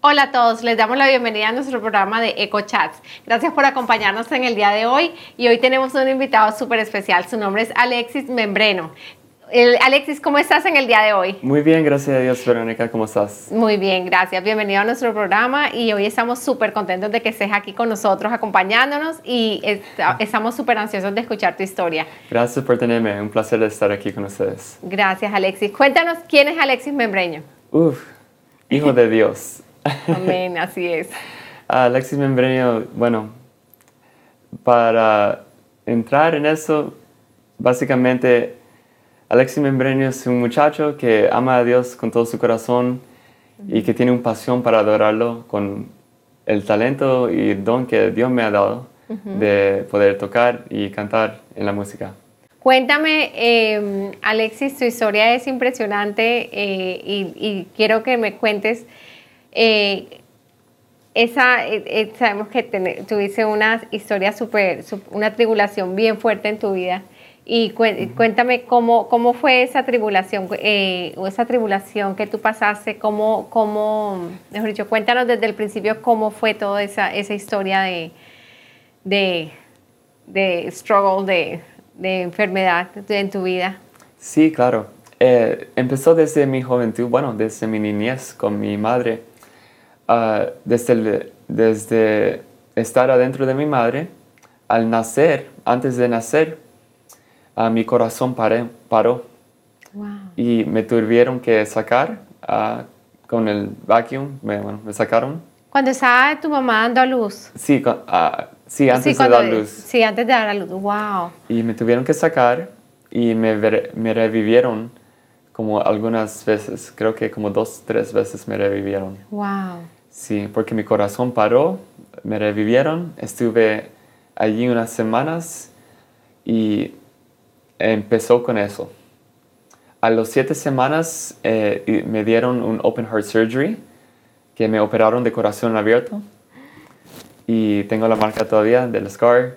Hola a todos, les damos la bienvenida a nuestro programa de EcoChats. Gracias por acompañarnos en el día de hoy y hoy tenemos un invitado súper especial. Su nombre es Alexis Membreno. Alexis, ¿cómo estás en el día de hoy? Muy bien, gracias a Dios, Verónica, ¿cómo estás? Muy bien, gracias. Bienvenido a nuestro programa y hoy estamos súper contentos de que estés aquí con nosotros acompañándonos y estamos súper ansiosos de escuchar tu historia. Gracias por tenerme, un placer estar aquí con ustedes. Gracias, Alexis. Cuéntanos, ¿quién es Alexis Membreño? Uf, hijo de Dios. Amén, así es. Alexis Membreño, bueno, para entrar en eso, básicamente Alexis Membreño es un muchacho que ama a Dios con todo su corazón y que tiene una pasión para adorarlo con el talento y el don que Dios me ha dado de poder tocar y cantar en la música. Cuéntame, em, Alexis, tu historia es impresionante eh, y, quiero que me cuentes eh, esa, eh, eh, sabemos que tuviste una historia súper, una tribulación bien fuerte en tu vida. Y cuéntame cómo, cómo fue esa tribulación, o esa tribulación que tú pasaste, cómo, cómo, mejor dicho, cuéntanos desde el principio cómo fue toda esa, esa historia de, de, de struggle, de, de enfermedad en tu vida. Sí, claro. empezó desde mi juventud, bueno, desde mi niñez con mi madre Ah, desde, desde estar adentro de mi madre, al nacer, antes de nacer, uh, mi corazón paró. Y me tuvieron que sacar uh, con el vacuum, me, bueno, me sacaron. Cuando estaba tu mamá dando a luz. Sí, sí antes de dar luz. Sí, antes de dar a luz, wow. Y me tuvieron que sacar y me, me revivieron como algunas veces, creo que como dos, tres veces me revivieron. Wow. Sí, porque mi corazón paró, me revivieron, estuve allí unas semanas y empezó con eso. A las siete semanas eh, me dieron un open heart surgery, que me operaron de corazón abierto. Y tengo la marca todavía del scar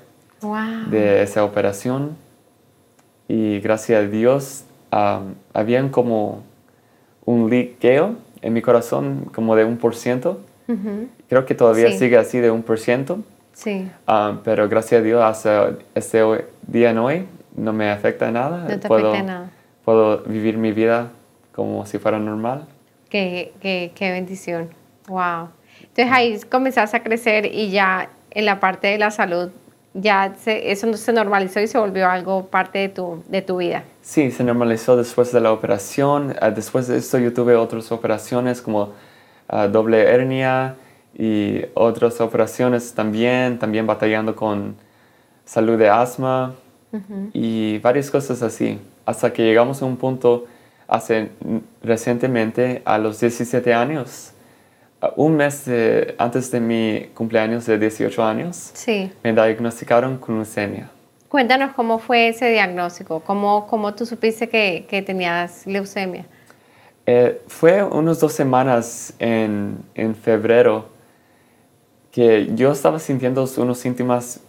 de esa operación. Y gracias a Dios, um, habían como un liqueo en mi corazón, como de un por ciento. Creo que todavía sigue así de un por ciento. Sí. Ah, pero gracias a Dios, hasta este día en hoy no me afecta nada. No te puedo, afecta nada. Puedo vivir mi vida como si fuera normal. Qué, qué, qué bendición. Wow. Entonces ahí comenzaste a crecer y ya en la parte de la salud ya se, eso se normalizó y se volvió algo parte de tu, de tu vida. Sí, se normalizó después de la operación. Ah, después de esto yo tuve otras operaciones como doble hernia y otras operaciones también, también batallando con salud de asma y varias cosas así, hasta que llegamos a un punto hace recientemente, a los 17 años, un mes antes de mi cumpleaños de 18 años, sí. me diagnosticaron con leucemia. Cuéntanos cómo fue ese diagnóstico, cómo, cómo tú supiste que, que tenías leucemia. Eh, fue unas dos semanas en, en, febrero que yo estaba sintiendo unos síntomas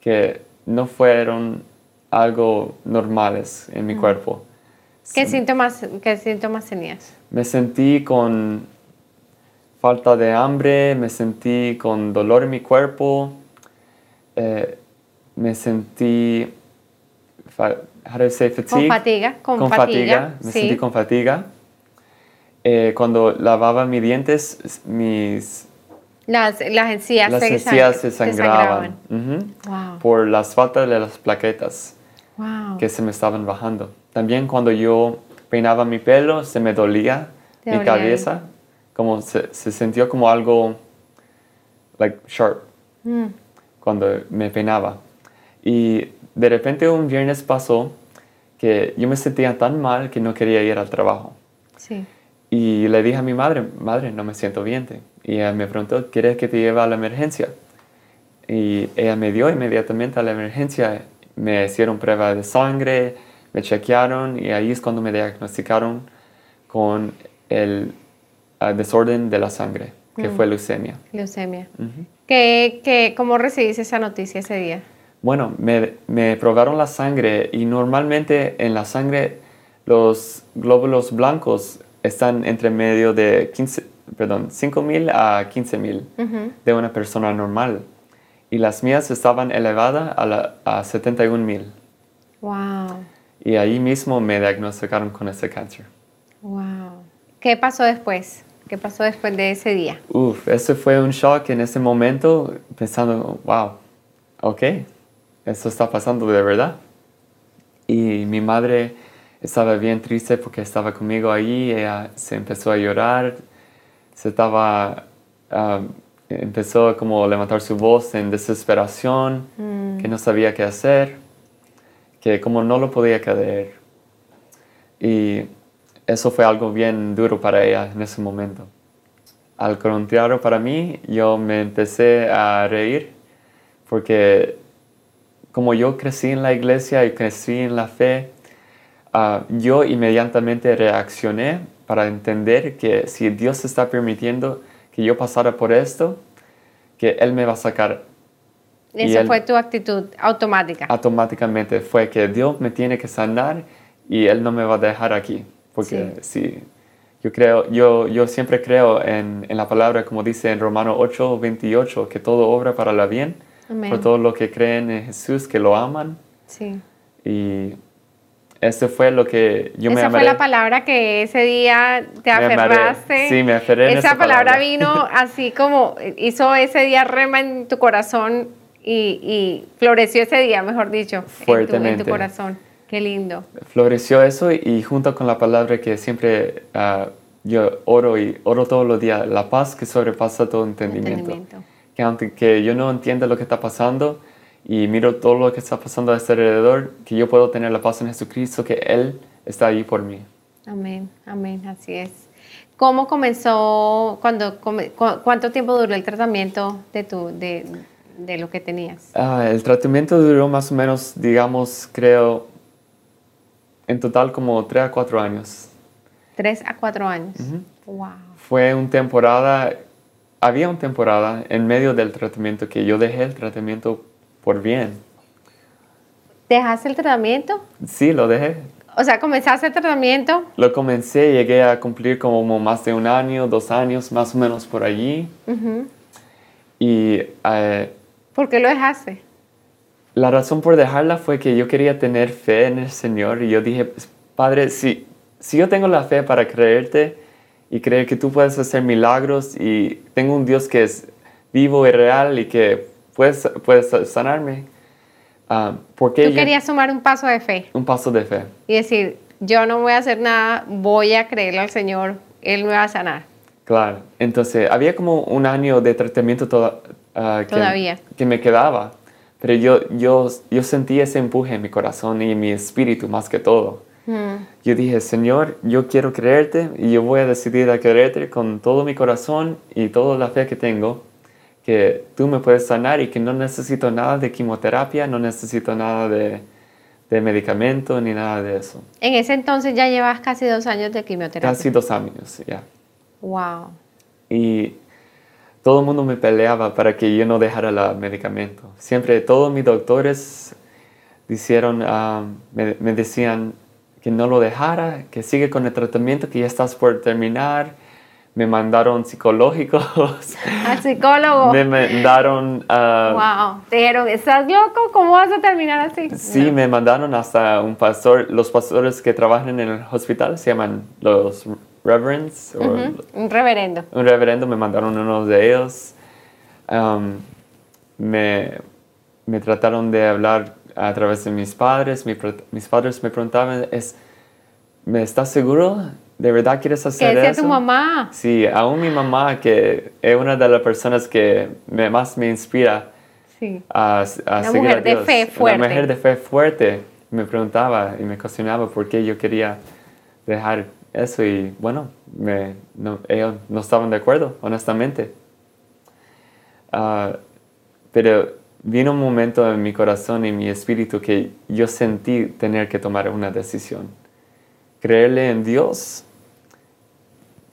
que no fueron algo normales en mi cuerpo. ¿Qué, síntomas, ¿Qué síntomas tenías? Me sentí con falta de hambre, me sentí con dolor en mi cuerpo, eh, me sentí, how do say, fatigue? Con fatiga. Con, fatiga, me sentí con fatiga. Eh, cuando lavaba mis dientes, mis... Las, las encías, las se, encías se sangraban. Por las faltas de las plaquetas que se me estaban bajando. También cuando yo peinaba mi pelo, se me dolía mi cabeza. Como se, se, sintió como algo, like, sharp, mm. cuando me peinaba. Y de repente un viernes pasó que yo me sentía tan mal que no quería ir al trabajo. Sí. Y le dije a mi madre, madre, no me siento bien. Y ella me preguntó, ¿quieres que te lleve a la emergencia? Y ella me dio inmediatamente a la emergencia. Me hicieron prueba de sangre, me chequearon y ahí es cuando me diagnosticaron con el desorden de la sangre, que fue mm. leucemia. Leucemia. ¿Qué, cómo recibiste esa noticia ese día? Bueno, me, me probaron la sangre y normalmente en la sangre los glóbulos blancos están entre medio de 15, perdón, 5 mil a 15 mil de una persona normal. Y las mías estaban elevadas a, la, a 71 mil. Wow. Y ahí mismo me diagnosticaron con ese cáncer. Wow. ¿Qué pasó después? ¿Qué pasó después de ese día? Uf, eso fue un shock en ese momento, pensando, wow, ok, eso está pasando de verdad. Y mi madre estaba bien triste porque estaba conmigo ahí, ella se empezó a llorar, se estaba, ah, empezó como a levantar su voz en desesperación, Mm. que no sabía qué hacer, que como no lo podía creer. Y eso fue algo bien duro para ella en ese momento. Al contrario, para mí, yo me empecé a reír porque como yo crecí en la iglesia y crecí en la fe, ah, yo inmediatamente reaccioné para entender que si Dios está permitiendo que yo pasara por esto, que Él me va a sacar Y Esa él- fue tu actitud automática. automáticamente. Fue que Dios me tiene que sanar y Él no me va a dejar aquí. Porque si yo creo, yo, yo siempre creo en, en la palabra, como dice en Romanos 8, 28, que todo obra para la bien, Amén. por todos los que creen en Jesús, que lo aman. Sí. Y eso fue lo que yo me esa fue la palabra que ese día te Me amaré. aferraste. Sí, me aferré Esa, esa palabra, palabra. vino así como hizo ese día rema en tu corazón y, y floreció ese día, mejor dicho, en tu, en tu Fuertemente. corazón. Qué lindo. floreció eso y, y junto con la palabra que siempre ah, yo oro y oro todos los días, la paz que sobrepasa todo entendimiento. Entendimiento. Que aunque que yo no entienda lo que está pasando y miro todo lo que está pasando a este alrededor, que yo puedo tener la paz en Jesucristo, que Él está ahí por mí. Amén, amén, así es. ¿Cómo comenzó, cuando, cuánto tiempo duró el tratamiento de, tu, de, de lo que tenías? Ah, el tratamiento duró más o menos, digamos, creo, en total como 3 a 4 años. Tres a cuatro años. Wow. Fue una temporada, había una temporada en medio del tratamiento que yo dejé el tratamiento por bien. ¿Dejaste el tratamiento? Sí, lo dejé. O sea, comenzaste el tratamiento. Lo comencé, llegué a cumplir como más de un año, dos años, más o menos por allí. Y eh, ¿Por qué lo dejaste? La razón por dejarla fue que yo quería tener fe en el Señor y yo dije, Padre, si, si yo tengo la fe para creerte y creer que tú puedes hacer milagros y tengo un Dios que es vivo y real y que puedes, puedes sanarme, ah, ¿por qué Tú yo- querías tomar un paso de fe un paso de fe? y decir, yo no voy a hacer nada, voy a creerle al Señor, Él me va a sanar. Claro, entonces había como un año de tratamiento toda- ah, que, Todavía. que me quedaba, pero yo, yo, yo sentí ese empuje en mi corazón y en mi espíritu más que todo. Mm. Yo dije, Señor, yo quiero creerte y yo voy a decidir a creerte con todo mi corazón y toda la fe que tengo, que tú me puedes sanar y que no necesito nada de quimioterapia, no necesito nada de, de medicamento ni nada de eso. En ese entonces ya llevas casi dos años de quimioterapia. Casi dos años ya. Wow. Y todo el mundo me peleaba para que yo no dejara el medicamento. Siempre todos mis doctores ah, me, me decían que no lo dejara, que sigue con el tratamiento, que ya estás por terminar. Me mandaron psicológicos, Al psicólogo. me mandaron... ah, Wow. Te dijeron, ¿estás loco? ¿Cómo vas a terminar así? Sí, No. me mandaron hasta un pastor, los pastores que trabajan en el hospital se llaman los reverends, o Un reverendo. un reverendo, me mandaron uno de ellos. Am, me, me trataron de hablar a través de mis padres. Mi mis padres me preguntaban, es, ¿me estás seguro? ¿De verdad quieres ¿Qué hacer decía eso? tu mamá? Sí, aún mi mamá, que es una de las personas que me- más me inspira Sí. a, a Una seguir mujer a de Dios. fe fuerte. Una mujer de fe fuerte. Me preguntaba y me cuestionaba por qué yo quería dejar eso y bueno, me, no, ellos no estaban de acuerdo, honestamente. Ah, pero vino un momento en mi corazón y mi espíritu que yo sentí tener que tomar una decisión. Creerle en Dios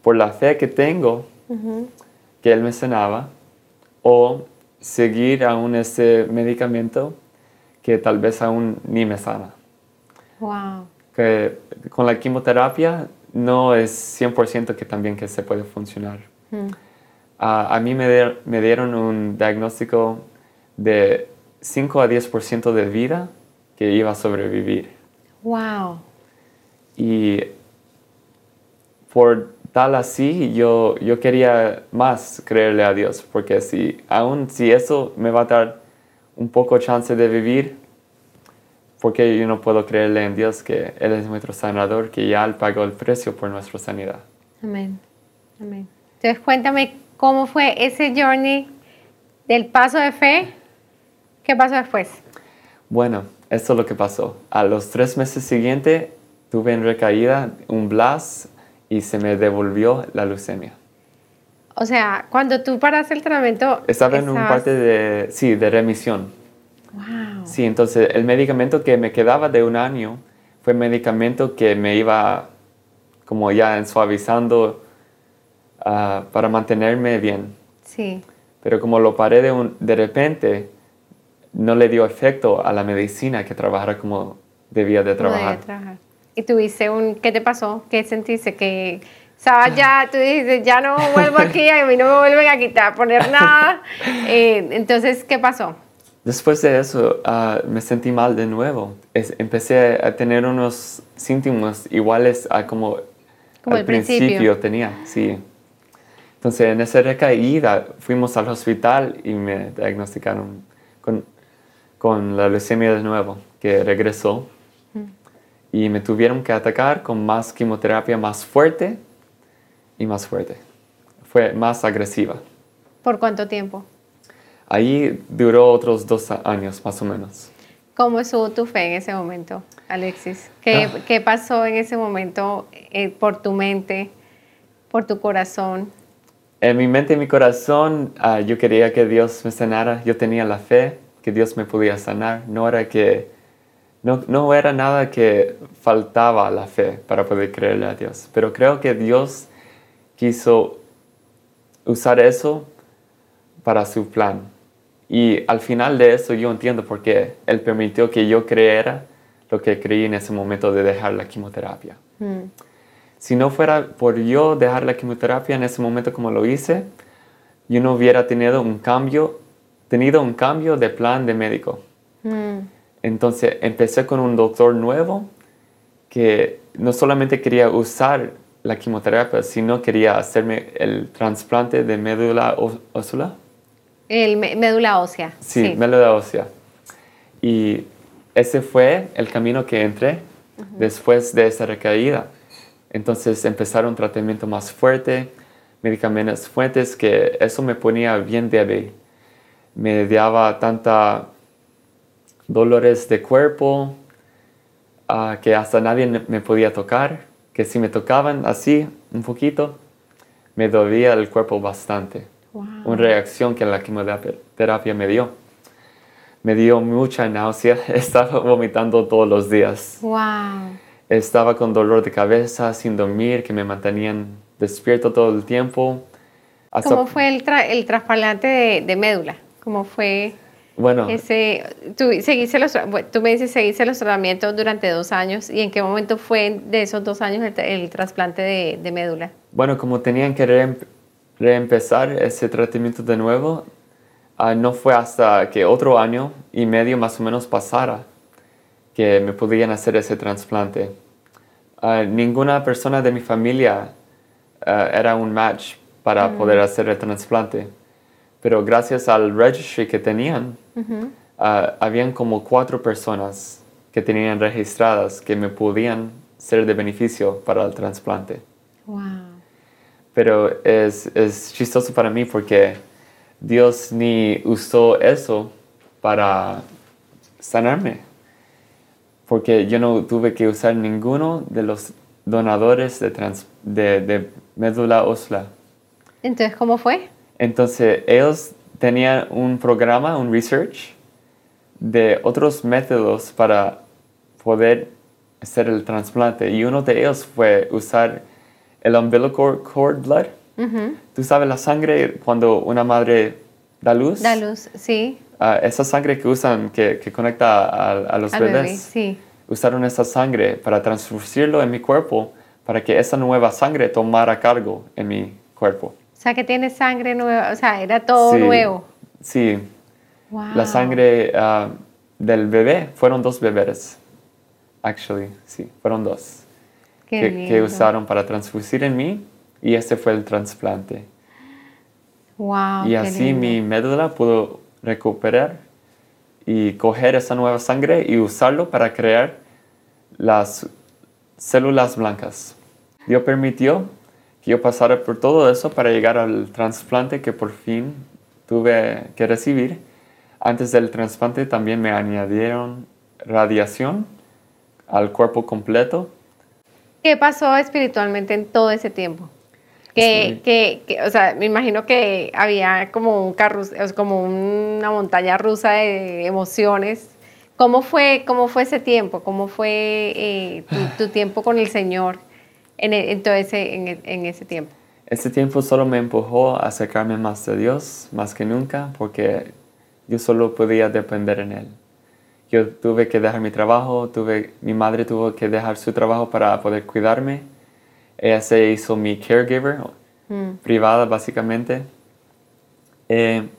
por la fe que tengo que él me sanaba o seguir aún ese medicamento que tal vez aún ni me sana. Wow. Que con la quimioterapia no es 100% que también que se puede funcionar. Ah, a mí me dieron un diagnóstico de 5 a 10% de vida que iba a sobrevivir. Wow. Y por tal así, yo, yo quería más creerle a Dios, porque si, aún si eso me va a dar un poco chance de vivir, porque yo no puedo creerle en Dios que Él es nuestro sanador, que ya Él pagó el precio por nuestra sanidad. Amén. Amén. Entonces cuéntame cómo fue ese journey del paso de fe. ¿Qué pasó después? Bueno, esto es lo que pasó. A los tres meses siguientes tuve en recaída un blast y se me devolvió la leucemia. O sea, cuando tú paraste el tratamiento... Estaba en un estabas- parte de, sí, de remisión. Wow. Sí, entonces el medicamento que me quedaba de un año fue medicamento que me iba como ya suavizando ah, para mantenerme bien. Sí. Pero como lo paré de, un- de repente, no le dio efecto a la medicina que trabajara como debía de ¿cómo debía trabajar. trabajar? Y tuviste un... ¿Qué te pasó? ¿Qué sentiste? Que... Estabas ya, tú dices, ya no vuelvo aquí, a mí no me vuelven a quitar, a poner nada. Eh, entonces, ¿qué pasó? Después de eso, ah, me sentí mal de nuevo. Es- empecé a tener unos síntomas iguales a como, Como al al principio. tenía, sí. Entonces, en esa recaída, fuimos al hospital y me diagnosticaron con, con la leucemia de nuevo, que regresó. Y me tuvieron que atacar con más quimioterapia más fuerte y más fuerte. Fue más agresiva. ¿Por cuánto tiempo? Ahí duró otros dos años más o menos. ¿Cómo estuvo tu fe en ese momento, Alexis? ¿Qué, Ah. qué pasó en ese momento eh, por tu mente, por tu corazón? En mi mente y mi corazón, ah, yo quería que Dios me sanara. Yo tenía la fe que Dios me podía sanar. No era que no, no era nada que faltaba la fe para poder creerle a Dios. Pero creo que Dios quiso usar eso para su plan. Y al final de eso yo entiendo por qué Él permitió que yo creyera lo que creí en ese momento de dejar la quimioterapia. Mm, Si no fuera por yo dejar la quimioterapia en ese momento como lo hice, yo no hubiera tenido un cambio, tenido un cambio de plan de médico. mm, Entonces empecé con un doctor nuevo que no solamente quería usar la quimioterapia, sino quería hacerme el trasplante de médula ósea. El médula ósea. Sí, médula ósea. Y ese fue el camino que entré después de esa recaída. Entonces empezaron un tratamiento más fuerte, medicamentos fuertes, que eso me ponía bien débil. Me daba tanta dolores de cuerpo ah, que hasta nadie me podía tocar, que si me tocaban así un poquito, me dolía el cuerpo bastante Wow. una reacción que la quimioterapia me dio. Me dio mucha náusea, estaba vomitando todos los días. Wow. Estaba con dolor de cabeza, sin dormir, que me mantenían despierto todo el tiempo. Hasta- ¿Cómo fue el, tra- el trasplante de, de médula? ¿Cómo fue Bueno, ese? Tú, seguiste los, tú me dices seguiste los tratamientos durante dos años. ¿Y en qué momento fue de esos dos años el, tra- el trasplante de, de médula? bueno, como tenían que reempezar ese tratamiento de nuevo, ah, no fue hasta que otro año y medio más o menos pasara que me podían hacer ese trasplante. Ah, ninguna persona de mi familia ah, era un match para poder hacer el trasplante. Pero gracias al registry que tenían, ah, habían como cuatro personas que tenían registradas que me podían ser de beneficio para el trasplante. Wow. Pero es, es chistoso para mí porque Dios ni usó eso para sanarme. Porque yo no tuve que usar ninguno de los donadores de, trans- de, de médula ósea. Entonces, ¿cómo fue? Entonces, ellos tenían un programa, un research, de otros métodos para poder hacer el trasplante. Y uno de ellos fue usar el umbilical cord blood. Ujú. ¿Tú sabes la sangre cuando una madre da luz? Da luz, sí. Ah, esa sangre que usan, que, que conecta a, a los Al bebés. bebé, sí. Usaron esa sangre para transfudirlo en mi cuerpo para que esa nueva sangre tomara cargo en mi cuerpo. O sea, que tiene sangre nueva, o sea, era todo Sí, nuevo. Sí, Wow. la sangre ah, del bebé fueron dos bebés. Actually, sí, fueron dos. Que, que usaron para transfusir en mí y este fue el trasplante. Wow, y así lindo. mi médula pudo recuperar y coger esa nueva sangre y usarlo para crear las células blancas. Dios permitió que yo pasara por todo eso para llegar al trasplante que por fin tuve que recibir. Antes del trasplante también me añadieron radiación al cuerpo completo. ¿Qué pasó espiritualmente en todo ese tiempo? Que, Sí. que, que, o sea, me imagino que había como un carrus, o sea, como una montaña rusa de emociones. ¿Cómo fue, cómo fue ese tiempo? ¿Cómo fue eh, tu, tu tiempo con el Señor en, e- en todo ese, en, en ese tiempo? Este tiempo solo me empujó a acercarme más de Dios, más que nunca, porque yo solo podía depender en Él. Yo tuve que dejar mi trabajo, tuve, mi madre tuvo que dejar su trabajo para poder cuidarme. Ella se hizo mi caregiver, Mm, privada básicamente. Eh,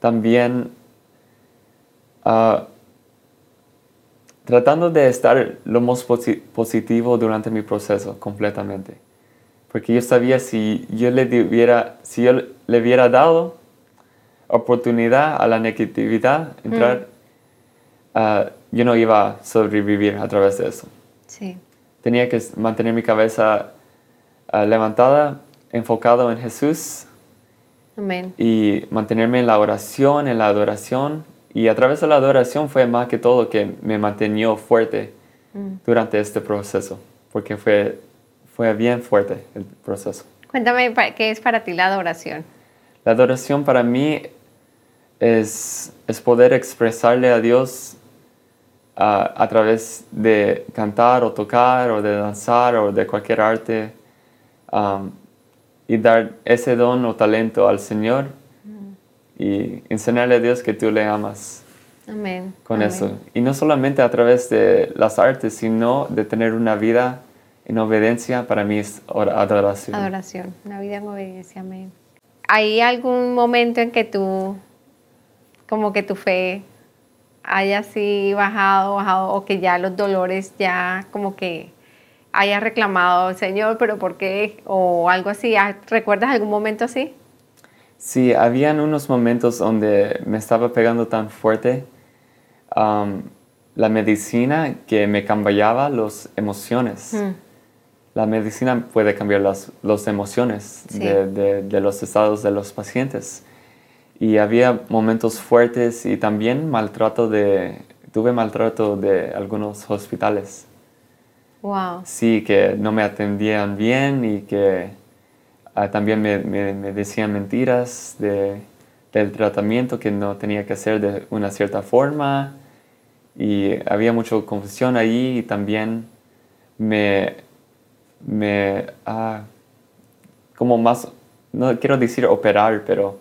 también ah, tratando de estar lo más posi- positivo durante mi proceso completamente. Porque yo sabía si yo le hubiera, si yo le hubiera dado oportunidad a la negatividad entrar, ah, yo no iba a sobrevivir a través de eso sí. tenía que mantener mi cabeza ah, levantada, enfocado en Jesús Amén. y mantenerme en la oración, en la adoración. Y a través de la adoración fue más que todo que me mantenió fuerte Mm. durante este proceso, porque fue, fue bien fuerte el proceso. Cuéntame, ¿qué es para ti la adoración? La adoración para mí es, es poder expresarle a Dios ah, a través de cantar o tocar o de danzar o de cualquier arte um, y dar ese don o talento al Señor y enseñarle a Dios que tú le amas Amén. con Amén. eso. Y no solamente a través de las artes, sino de tener una vida en obediencia, para mí es ora- adoración. Adoración, una vida en obediencia, amén. ¿Hay algún momento en que tú, como que tu fe haya así bajado, bajado, o que ya los dolores ya como que haya reclamado, Señor, pero ¿por qué? O algo así. ¿Ah, ¿Recuerdas algún momento así? Sí, habían unos momentos donde me estaba pegando tan fuerte um, la medicina que me cambiaba las emociones. Mm, La medicina puede cambiar las, las emociones Sí. de, de- de los estados de los pacientes. Y había momentos fuertes y también maltrato de, tuve maltrato de algunos hospitales. Wow. Sí, que no me atendían bien y que ah, también me, me- me decían mentiras de, del tratamiento que no tenía que hacer de una cierta forma. Y había mucha confusión ahí y también me, me ah, como más, no quiero decir operar, pero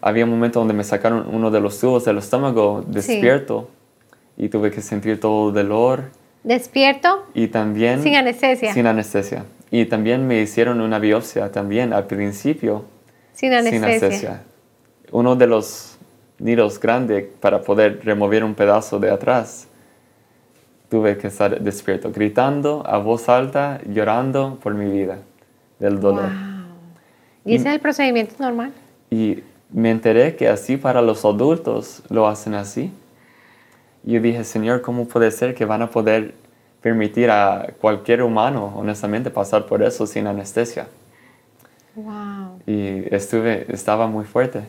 Había un momento donde me sacaron uno de los tubos del estómago despierto y tuve que sentir todo el dolor. ¿Despierto? Y también... Sin anestesia. Sin anestesia. Y también me hicieron una biopsia también al principio. Sin anestesia. Uno de los nidos grandes para poder remover un pedazo de atrás. Tuve que estar despierto, gritando a voz alta, llorando por mi vida, del dolor. Wow. ¿Y ese es el procedimiento normal? Y me enteré que así para los adultos lo hacen así. Y yo dije, Señor, ¿cómo puede ser que van a poder permitir a cualquier humano, honestamente, pasar por eso sin anestesia? Wow. Y estuve, estaba muy fuerte.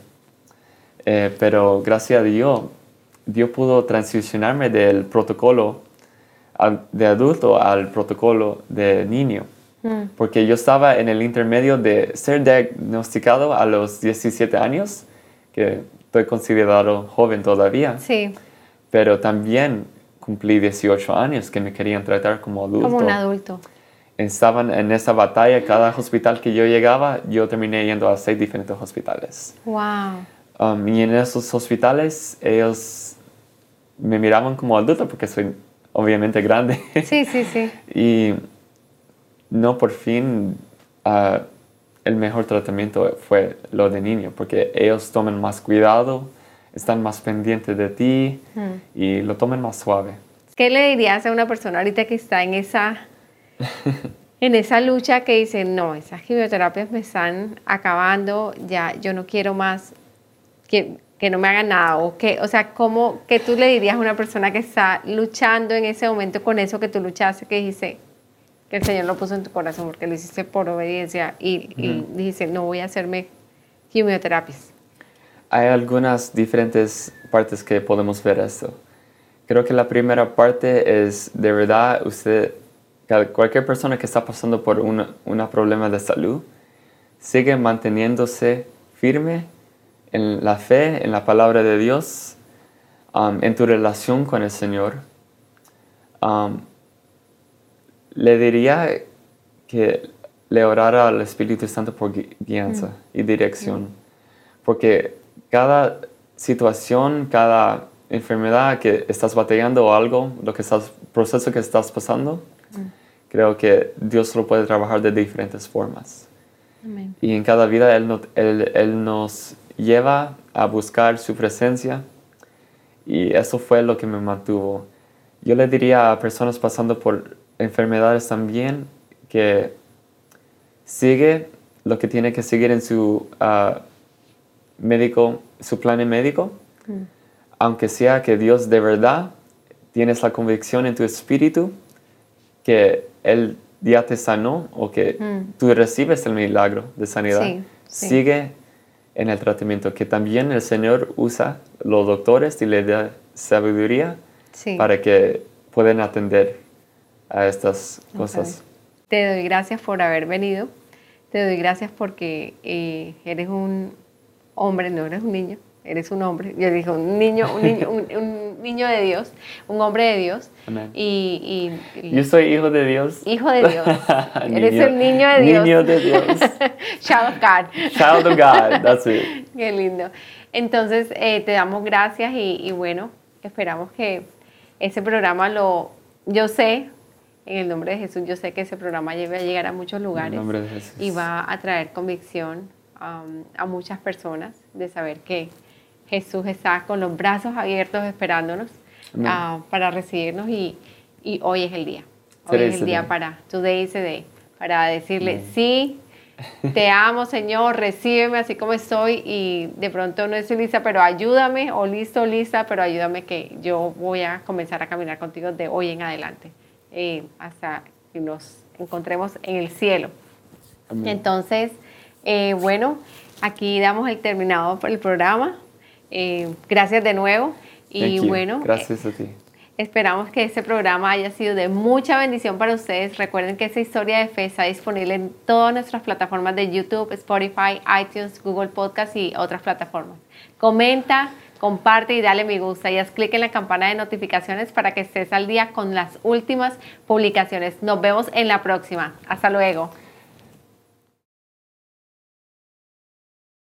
Eh, pero gracias a Dios, Dios pudo transicionarme del protocolo de adulto al protocolo de niño. Mm, Porque yo estaba en el intermedio de ser diagnosticado a los 17 años, que estoy considerado joven todavía, Sí, pero también cumplí 18 años que me querían tratar como adulto. como un adulto. Estaban en esa batalla, cada hospital que yo llegaba, yo terminé yendo a seis diferentes hospitales. Wow. Um, y en esos hospitales ellos me miraban como adulto porque soy obviamente grande. Sí, sí, sí. Y no por fin ah, el mejor tratamiento fue lo de niño, porque ellos toman más cuidado, están más pendientes de ti y lo toman más suave. ¿Qué le dirías a una persona ahorita que está en esa, en esa lucha que dice, no, esas quimioterapias me están acabando, ya yo no quiero más, que, que no me hagan nada? O, que, o sea, ¿cómo, ¿qué tú le dirías a una persona que está luchando en ese momento con eso que tú luchaste, que dijiste, que el Señor lo puso en tu corazón porque lo hiciste por obediencia y, dice, no voy a hacerme quimioterapias. Hay algunas diferentes partes que podemos ver esto. Creo que la primera parte es, de verdad, usted, cualquier persona que está pasando por un problema de salud, sigue manteniéndose firme en la fe, en la palabra de Dios, um, en tu relación con el Señor. Um, le diría que le orara al Espíritu Santo por guianza y dirección. Porque cada situación, cada enfermedad que estás batallando o algo, lo que estás, proceso que estás pasando, creo que Dios lo puede trabajar de diferentes formas. Y en cada vida él, él, nos lleva a buscar su presencia y eso fue lo que me mantuvo. Yo le diría a personas pasando por enfermedades también que sigue lo que tiene que seguir en su ah, médico, su plan médico, mm. aunque sea que Dios de verdad tienes la convicción en tu espíritu que Él ya te sanó o que mm. tú recibes el milagro de sanidad, sigue en el tratamiento, que también el Señor usa los doctores y le da sabiduría para que puedan atender a estas cosas. Te doy gracias por haber venido. Te doy gracias porque eh, eres un hombre, no eres un niño, eres un hombre. Yo dije un niño, un niño, un, niño de Dios, un hombre de Dios. Y, Yo soy hijo de Dios. Hijo de Dios. eres el niño de Dios. Niño de Dios. Child of God. Child of God, that's it. Qué lindo. Entonces, eh, te damos gracias y, y bueno, esperamos que ese programa lo, yo sé, en el nombre de Jesús, yo sé que ese programa lleve a llegar a muchos lugares y va a traer convicción um, a muchas personas de saber que Jesús está con los brazos abiertos esperándonos uh, para recibirnos y, y, hoy es el día. Hoy es el día para, today is the day, para decirle, sí, te amo Señor, recíbeme así como estoy y de pronto no estoy lista, pero ayúdame, o listo, lista, pero ayúdame que yo voy a comenzar a caminar contigo de hoy en adelante. Eh, hasta que nos encontremos en el cielo. Entonces, eh, bueno, aquí damos el terminado por el programa. Eh, gracias de nuevo. Y bueno, gracias a ti. Esperamos que este programa haya sido de mucha bendición para ustedes. Recuerden que esta historia de fe está disponible en todas nuestras plataformas de YouTube, Spotify, iTunes, Google Podcast y otras plataformas. Comenta, comparte y dale me gusta y haz clic en la campana de notificaciones para que estés al día con las últimas publicaciones. Nos vemos en la próxima. Hasta luego.